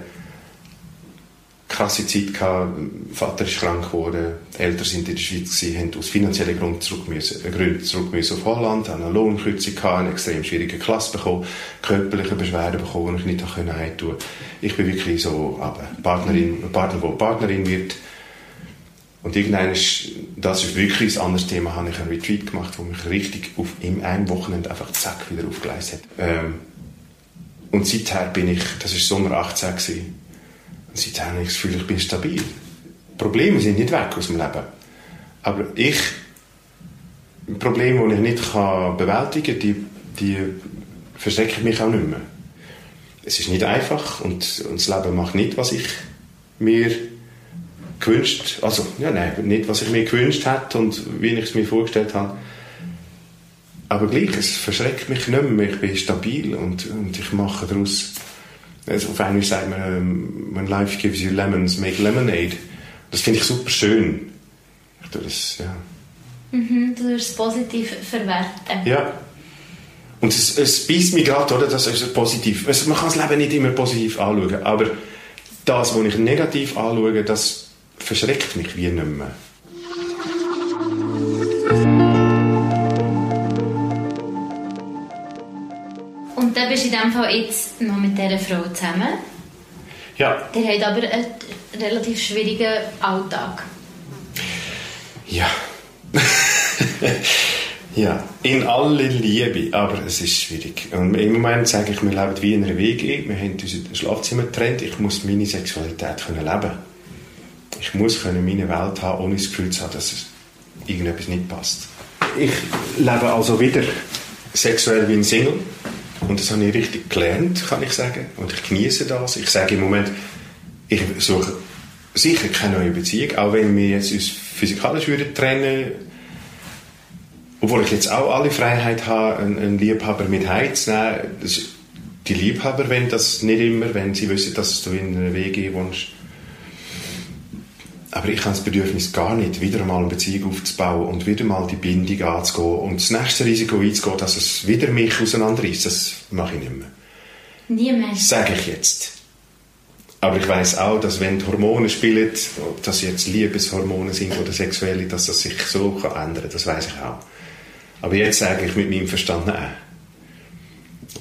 Speaker 2: krasse Zeit gehabt. Vater ist krank geworden, die Eltern sind in der Schweiz gewesen, haben aus finanziellen Gründen zurück müssen, äh, Gründen zurück müssen auf Holland, haben eine Lohnkürzung gehabt, eine extrem schwierige Klasse bekommen, körperliche Beschwerden bekommen, die ich nicht heimtun konnte. Ich bin wirklich so, aber Partnerin, Partner, wo Partnerin wird. Und irgendwann ist, das ist wirklich ein anderes Thema, habe ich einen Retreat gemacht, wo mich richtig auf, in einem Wochenende einfach zack wieder aufgeleistet hat. Ähm, und seither bin ich, das war Sommer 18 gewesen, Seitdem habe ich das Gefühl, ich bin stabil. Probleme sind nicht weg aus dem Leben. Aber ich, Probleme, die ich nicht kann bewältigen kann, die, die verschrecken mich auch nicht mehr. Es ist nicht einfach und, und das Leben macht nicht, was ich mir gewünscht, also ja, nein, nicht, was ich mir gewünscht hätte und wie ich es mir vorgestellt habe. Aber gleich, es verschreckt mich nicht mehr. Ich bin stabil und, und ich mache daraus also auf Englisch sagt man, um, when life gives you lemons, make lemonade. Das finde ich super schön. Ich tue das, ja.
Speaker 3: Mhm, du wirst es positiv verwerten.
Speaker 2: Ja. Und es, es beißt mich gerade, oder? Das ist positiv. Also man kann das Leben nicht immer positiv anschauen, aber das, was ich negativ anschaue, das verschreckt mich wie nicht mehr.
Speaker 3: Bist in diesem Fall jetzt noch mit dieser Frau zusammen.
Speaker 2: Ja.
Speaker 3: Der hat aber einen relativ schwierigen Alltag.
Speaker 2: Ja. [LAUGHS] Ja, in aller Liebe, aber es ist schwierig. Und Im Moment sage ich, wir leben wie in einer WG, wir haben unser Schlafzimmer getrennt, ich muss meine Sexualität können leben Ich muss können meine Welt haben, ohne das Gefühl zu haben, dass es irgendetwas nicht passt. Ich lebe also wieder sexuell wie ein Single und das habe ich richtig gelernt, kann ich sagen. Und ich genieße das. Ich sage im Moment, ich suche sicher keine neue Beziehung, auch wenn wir jetzt uns physikalisch würden trennen obwohl ich jetzt auch alle Freiheit habe, einen, Liebhaber mit heimzunehmen. Die Liebhaber wollen das nicht immer, wenn sie wissen, dass du in einer WG wohnst. Aber ich habe das Bedürfnis gar nicht, wieder mal eine Beziehung aufzubauen und wieder mal die Bindung anzugehen und das nächste Risiko einzugehen, dass es wieder mich auseinanderreißt. Das mache ich nicht mehr.
Speaker 3: Nie mehr.
Speaker 2: Sage ich jetzt. Aber ich weiß auch, dass wenn die Hormone spielen, ob das jetzt Liebeshormone sind oder sexuelle, dass das sich so kann ändern kann. Das weiß ich auch. Aber jetzt sage ich mit meinem Verstand nein.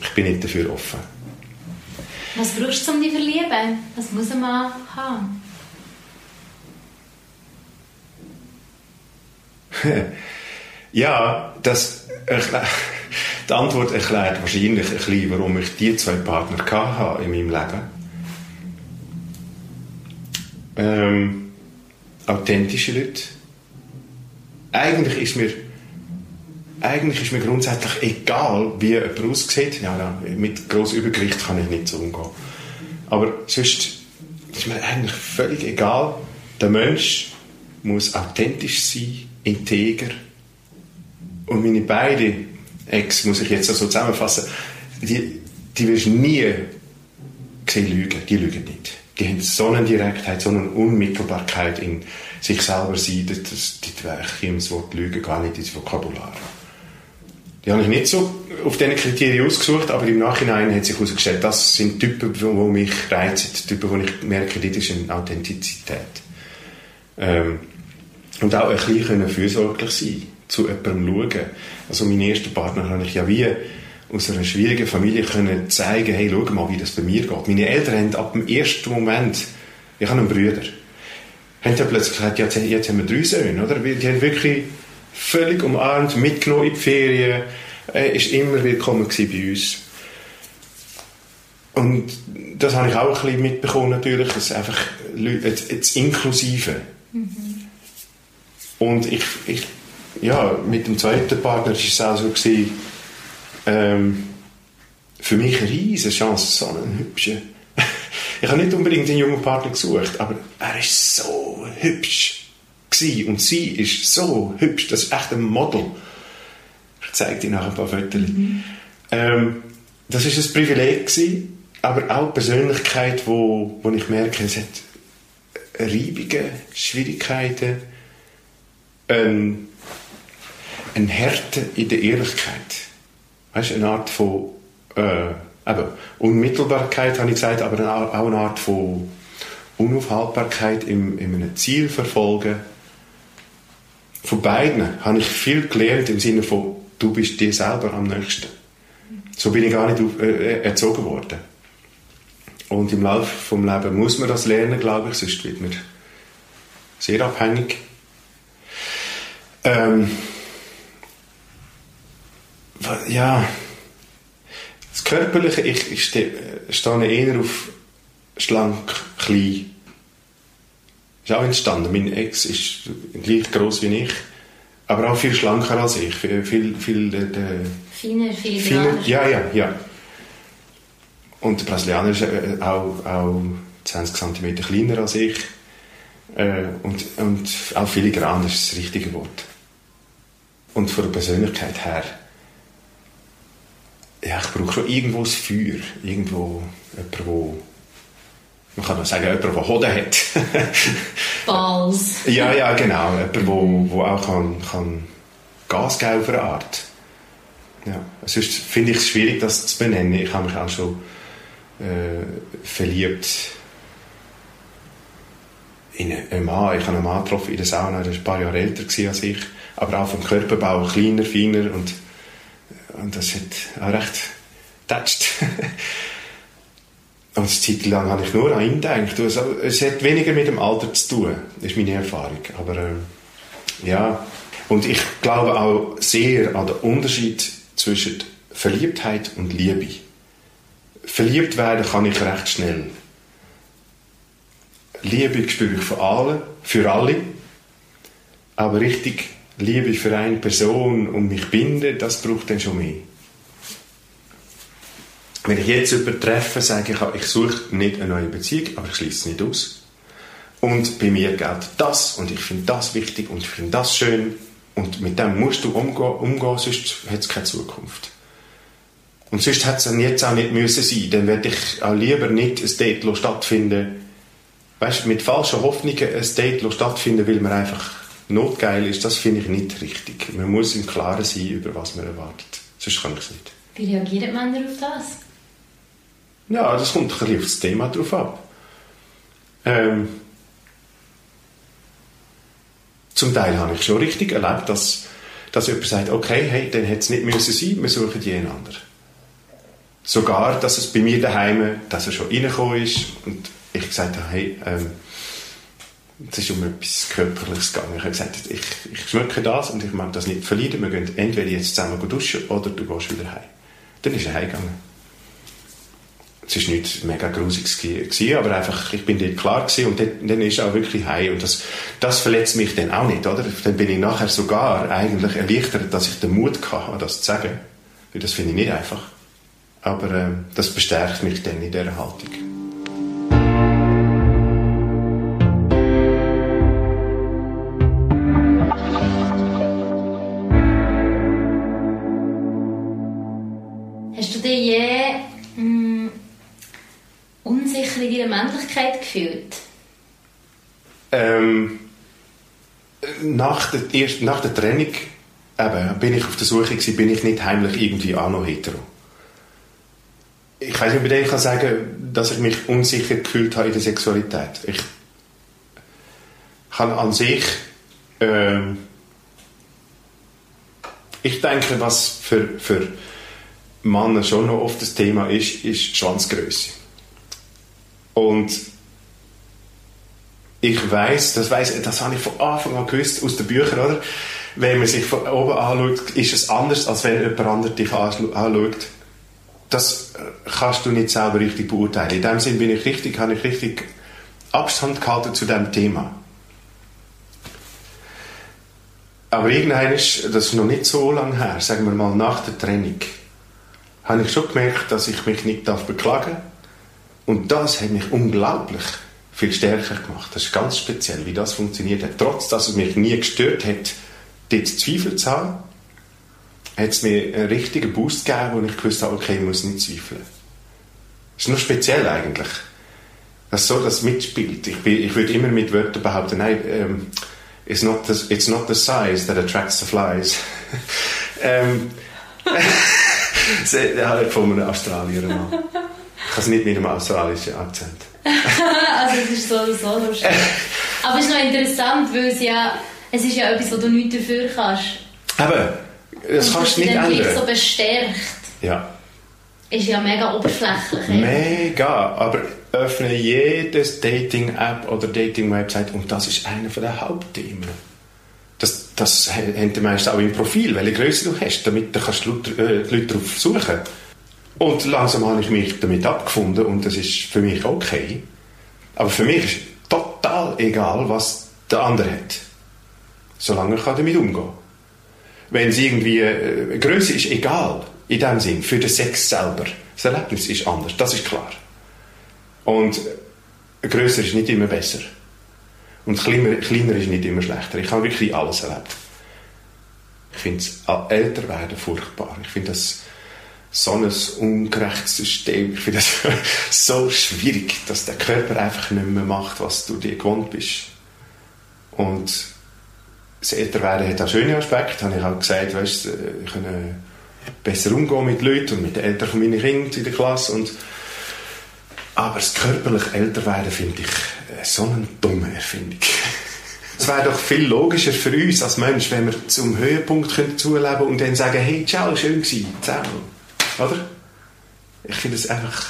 Speaker 2: Ich bin nicht dafür offen.
Speaker 3: Was brauchst du, um dich zu verlieben? Was muss man haben? [LAUGHS]
Speaker 2: ja, das, [LAUGHS] die Antwort erklärt wahrscheinlich ein bisschen, warum ich die zwei Partner hatte in meinem Leben. Ähm, authentische Leute. Eigentlich ist mir eigentlich ist mir grundsätzlich egal, wie jemand aussieht. Ja, ja, mit grossem Übergewicht kann ich nicht so umgehen. Aber sonst ist mir eigentlich völlig egal. Der Mensch muss authentisch sein, integer. Und meine beiden Ex, muss ich jetzt so zusammenfassen, die, die wirst nie sehen lügen. Die lügen nicht. Die haben so eine Direktheit, so eine Unmittelbarkeit in sich selber sein, dass, das, die, ich das Wort Lügen gar nicht ins Vokabular. Die habe ich nicht so auf diese Kriterien ausgesucht, aber im Nachhinein hat sich herausgestellt, das sind Typen, die mich reizen, Typen, wo ich merke, das ist eine Authentizität. Ähm, und auch ein bisschen fürsorglich sein, zu jemandem schauen. Also mein erster Partner habe ich ja wie aus einer schwierigen Familie können zeigen, hey, schau mal, wie das bei mir geht. Meine Eltern haben ab dem ersten Moment, ich habe einen Bruder, haben dann plötzlich gesagt, jetzt, jetzt haben wir drei Söhne, oder? Die haben wirklich völlig umarmt, mitgenommen in die Ferien, Er ist immer willkommen bei uns. Und das habe ich auch ein bisschen mitbekommen natürlich, dass einfach das Inklusive. Mhm. Und ich, ich, ja, mit dem zweiten Partner war es auch so, gewesen, ähm, für mich eine riesige Chance, so einen hübschen. [LAUGHS] ich habe nicht unbedingt einen jungen Partner gesucht, aber er ist so hübsch gewesen. und sie ist so hübsch, das ist echt ein Model. Ich zeige dir nachher ein paar Fotos. Mhm. Ähm, das ist ein Privileg gewesen, aber auch Persönlichkeit, wo, wo ich merke, es hat Reibungen, Schwierigkeiten, ein, eine Härte in der Ehrlichkeit. Weißt, eine Art von äh, eben, Unmittelbarkeit, habe ich gesagt, aber auch eine Art von Unaufhaltbarkeit im, in einem Ziel verfolgen von beiden habe ich viel gelernt im Sinne von, du bist dir selber am nächsten. So bin ich gar nicht äh, erzogen worden. Und im Laufe vom Leben muss man das lernen, glaube ich, sonst wird man sehr abhängig. Ähm, ja, das Körperliche, ich, ich stehe, stehe eher auf schlank, klein, ist auch entstanden. Mein Ex ist gleich groß wie ich, aber auch viel schlanker als ich. Viel, viel, viel,
Speaker 3: äh, Feiner, viel
Speaker 2: feiner, Ja, ja, ja. Und der Brasilianer ist äh, auch, auch 20 cm kleiner als ich. Äh, und, und auch filigran ist das richtige Wort. Und von der Persönlichkeit her, ja, ich brauche schon irgendwo das Feuer. Irgendwo jemand, der man kann auch sagen, jemand, der Hoden hat. [LAUGHS]
Speaker 3: Balls.
Speaker 2: ja, ja, genau. Jemand, der wo auch kann, kann Gas geben auf eine Art. Ja. Sonst finde ich es schwierig, das zu benennen. Ich habe mich auch schon äh, verliebt in einen Mann. Ich habe einen Mann getroffen in der Sauna, der war ein paar Jahre älter als ich, aber auch vom Körperbau kleiner, feiner und, und das hat auch recht getatscht. [LAUGHS] Und eine Zeit lang habe ich nur an ihn gedacht. Also, es hat weniger mit dem Alter zu tun, ist meine Erfahrung. Aber äh, ja, Und ich glaube auch sehr an den Unterschied zwischen Verliebtheit und Liebe. Verliebt werden kann ich recht schnell. Liebe spüre ich von allen, für alle. Aber richtig Liebe für eine Person und mich binden, das braucht dann schon mehr. Wenn ich jetzt übertreffe, sage ich, ich suche nicht eine neue Beziehung, aber ich schließe es nicht aus. Und bei mir gilt das und ich finde das wichtig und ich finde das schön und mit dem musst du umgehen, umgehen sonst hat es keine Zukunft. Und sonst hätte es jetzt auch nicht müssen sein. Dann werde ich auch lieber nicht ein Date stattfinden weißt, mit falschen Hoffnungen ein Date stattfinden, weil man einfach notgeil ist. Das finde ich nicht richtig. Man muss im Klaren sein, über was man erwartet. Sonst kann ich es nicht.
Speaker 3: Wie reagieren Männer auf das?
Speaker 2: Ja, das kommt ein bisschen auf das Thema drauf ab. Ähm, zum Teil habe ich schon richtig erlebt, dass, dass jemand sagt, okay, hey, dann hätte es nicht müssen sein, wir suchen einander. Sogar, dass es bei mir daheim, dass er schon reingekommen ist und ich gesagt habe, hey, ähm, es ist um etwas Körperliches gegangen. Ich habe gesagt, ich, ich schmecke das und ich mag das nicht verlieren. Wir gehen entweder jetzt zusammen duschen oder du gehst wieder heim. Dann ist er heimgegangen. Es war nicht mega grusig, aber einfach, ich bin dort klar gewesen und dann, dann ist auch wirklich heim. Und das, das verletzt mich dann auch nicht, oder? Dann bin ich nachher sogar eigentlich erleichtert, dass ich den Mut hatte, das zu sagen. Das finde ich nicht einfach. Aber äh, das bestärkt mich dann in dieser Haltung.
Speaker 3: Männlichkeit gefühlt?
Speaker 2: Ähm, nach, der, erst, nach der Trennung eben, bin ich auf der Suche gewesen, bin ich nicht heimlich irgendwie auch noch hetero ich weiß nicht, bei dem kann sagen, dass ich mich unsicher gefühlt habe in der Sexualität. Ich kann an sich äh, ich denke, was für, für Männer schon noch oft das Thema ist, ist Schwanzgröße. Und ich weiß, das weiß, das habe ich von Anfang an gewusst aus den Büchern, oder? Wenn man sich von oben anschaut, ist es anders, als wenn jemand anderes dich anschaut das äh, kannst du nicht selber richtig beurteilen. In dem Sinn bin ich richtig, habe ich richtig Abstand gehalten zu dem Thema. Aber irgendwann ist, das ist noch nicht so lange her, sagen wir mal nach der Trennung, habe ich schon gemerkt, dass ich mich nicht beklagen darf. Und das hat mich unglaublich viel stärker gemacht. Das ist ganz speziell, wie das funktioniert hat. Trotz, dass es mich nie gestört hat, dort Zweifel zu haben, hat es mir einen richtigen Boost gegeben, wo ich gewusst habe, okay, ich muss nicht zweifeln. Das ist nur speziell eigentlich. Dass so das mitspielt. Ich, bin, ich würde immer mit Wörtern behaupten, nein, ähm, it's, not the, it's not the size that attracts the flies. [LAUGHS] ähm, [LAUGHS] halt von einem Australier mal. Ich kann es nicht mit einem australischen Akzent. [LAUGHS]
Speaker 3: also es ist so so lustig. Aber es ist noch interessant, weil es ja, es ist ja etwas, wo du nichts dafür kannst.
Speaker 2: Aber das kannst du nicht ändern.
Speaker 3: so bestärkt.
Speaker 2: Ja.
Speaker 3: Ist ja mega oberflächlich.
Speaker 2: Mega, aber öffne jedes Dating-App oder Dating-Website und das ist einer der Hauptthemen. Das, das haben die meisten auch im Profil, welche Größe du hast, damit du kannst Leute, äh, Leute darauf suchen Und langsam habe ich mich damit abgefunden und das ist für mich okay. Aber für mich ist total egal, was der andere hat. Solange ich damit umgehen kann wenn es irgendwie, äh, Größe ist egal, in dem Sinn, für den Sex selber. Das Erlebnis ist anders, das ist klar. Und größer ist nicht immer besser. Und kleiner, kleiner ist nicht immer schlechter. Ich habe wirklich alles erlebt. Ich finde es älter werden furchtbar. Ich finde das so ein ungerechtes System. Ich finde das [LAUGHS] so schwierig, dass der Körper einfach nicht mehr macht, was du dir gewohnt bist. Und das Älterwerden hat auch schöne Aspekte, habe ich auch gesagt, weißt, ich äh, kann besser umgehen mit Leuten und mit den Eltern von meinen Kindern in der Klasse und aber das körperliche Älterwerden finde ich äh, so eine dumme Erfindung. [LAUGHS] Es wäre doch viel logischer für uns als Mensch, wenn wir zum Höhepunkt zuleben und dann sagen, hey, ciao, schön gewesen, zusammen. Oder? Ich finde es einfach...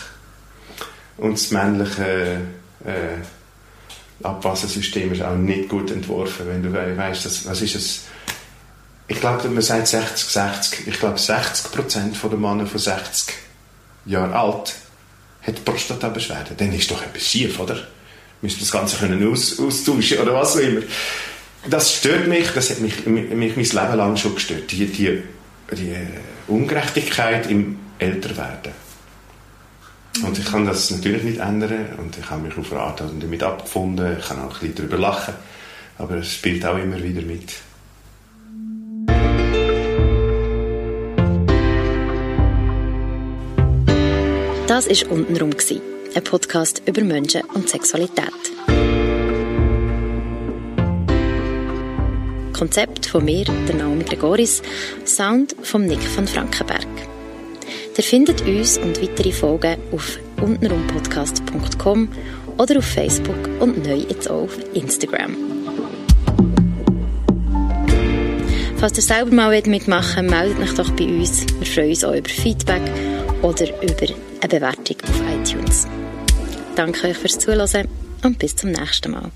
Speaker 2: Und das männliche... Äh, Abwassensystem ist auch nicht gut entworfen, wenn du weißt, dass, was ist es, ich glaube, man sagt 60, 60. Ich glaube, 60 Prozent der Männer von 60 Jahren alt hat Prostata-Beschwerden. Dann ist doch etwas schief, oder? Müssen das Ganze können aus, austauschen oder was auch immer. Das stört mich, das hat mich, mich, mich mein Leben lang schon gestört. Die, die, die Ungerechtigkeit im Älterwerden. Und ich kann das natürlich nicht ändern und ich habe mich auf Rat damit abgefunden. Ich kann auch ein bisschen darüber lachen, aber es spielt auch immer wieder mit.
Speaker 3: Das war «Untenrum», ein Podcast über Menschen und Sexualität. Konzept von mir, der Naomi Gregoris, Sound von Nick von Frankenberg. Ihr findet uns und weitere Folgen auf untenrumpodcast.com oder auf Facebook und neu jetzt auch auf Instagram. Falls ihr selber mal mitmachen wollt, meldet euch doch bei uns. Wir freuen uns auch über Feedback oder über eine Bewertung auf iTunes. Danke euch fürs Zuhören und bis zum nächsten Mal.